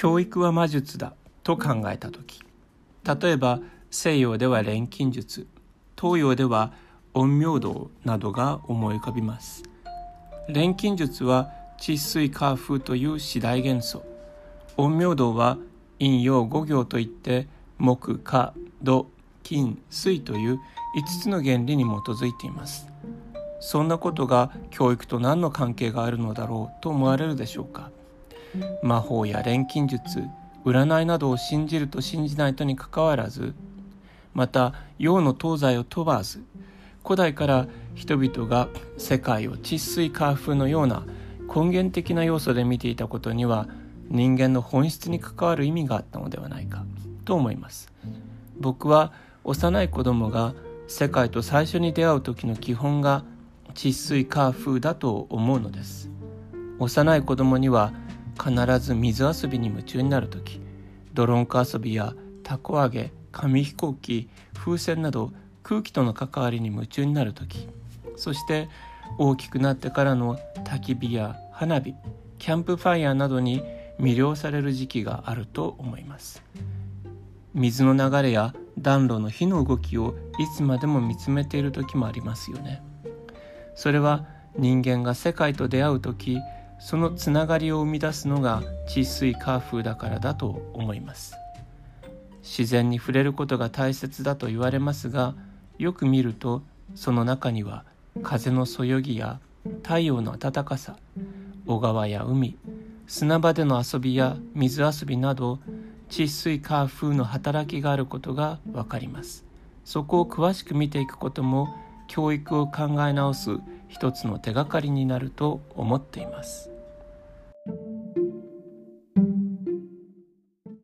教育は魔術だと考えた時。例えば西洋では錬金術東洋では陰陽道などが思い浮かびます。錬金術は地水火風という四大元素。陰陽道は陰陽五行といって木火土金水という5つの原理に基づいています。そんなことが教育と何の関係があるのだろうと思われるでしょうか。魔法や錬金術占いなどを信じると信じないとにかかわらずまた洋の東西を問わず古代から人々が世界を窒水火風のような根源的な要素で見ていたことには人間の本質に関わる意味があったのではないかと思います。僕は幼い子供が世界と最初に出会う時の基本が窒水火風だと思うのです。幼い子供には必ず水遊びに夢中になる時ドロンク遊びやたこ揚げ紙飛行機風船など空気との関わりに夢中になる時そして大きくなってからの焚き火や花火キャンプファイヤーなどに魅了される時期があると思います。水の流れや暖炉の火の動きをいつまでも見つめている時もありますよね。それは人間が世界と出会う時そのつながりを生み出すのが治水火風だからだと思います。自然に触れることが大切だと言われますがよく見るとその中には風のそよぎや太陽の暖かさ小川や海砂場での遊びや水遊びなど治水火風の働きがあることがわかります。そこを詳しく見ていくことも教育を考え直す一つの手がかりになると思っています。